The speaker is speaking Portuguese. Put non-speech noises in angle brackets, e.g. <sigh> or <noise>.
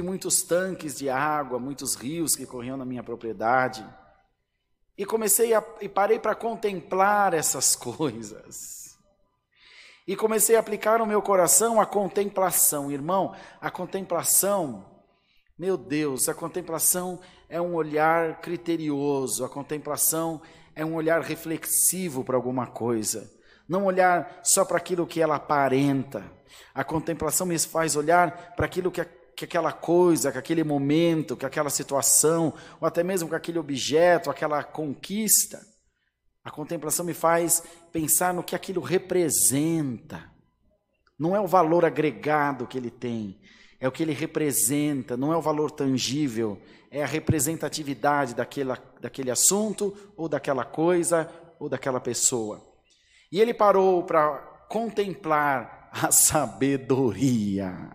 muitos tanques de água, muitos rios que corriam na minha propriedade. E comecei a, e parei para contemplar essas <laughs> coisas. E comecei a aplicar no meu coração a contemplação. Irmão, a contemplação, meu Deus, a contemplação é um olhar criterioso, a contemplação é um olhar reflexivo para alguma coisa. Não olhar só para aquilo que ela aparenta. A contemplação me faz olhar para aquilo que que aquela coisa, que aquele momento, que aquela situação, ou até mesmo com aquele objeto, aquela conquista, a contemplação me faz pensar no que aquilo representa. Não é o valor agregado que ele tem, é o que ele representa, não é o valor tangível, é a representatividade daquela, daquele assunto, ou daquela coisa, ou daquela pessoa. E ele parou para contemplar a sabedoria.